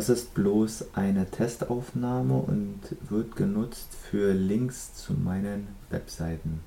Das ist bloß eine Testaufnahme und wird genutzt für Links zu meinen Webseiten.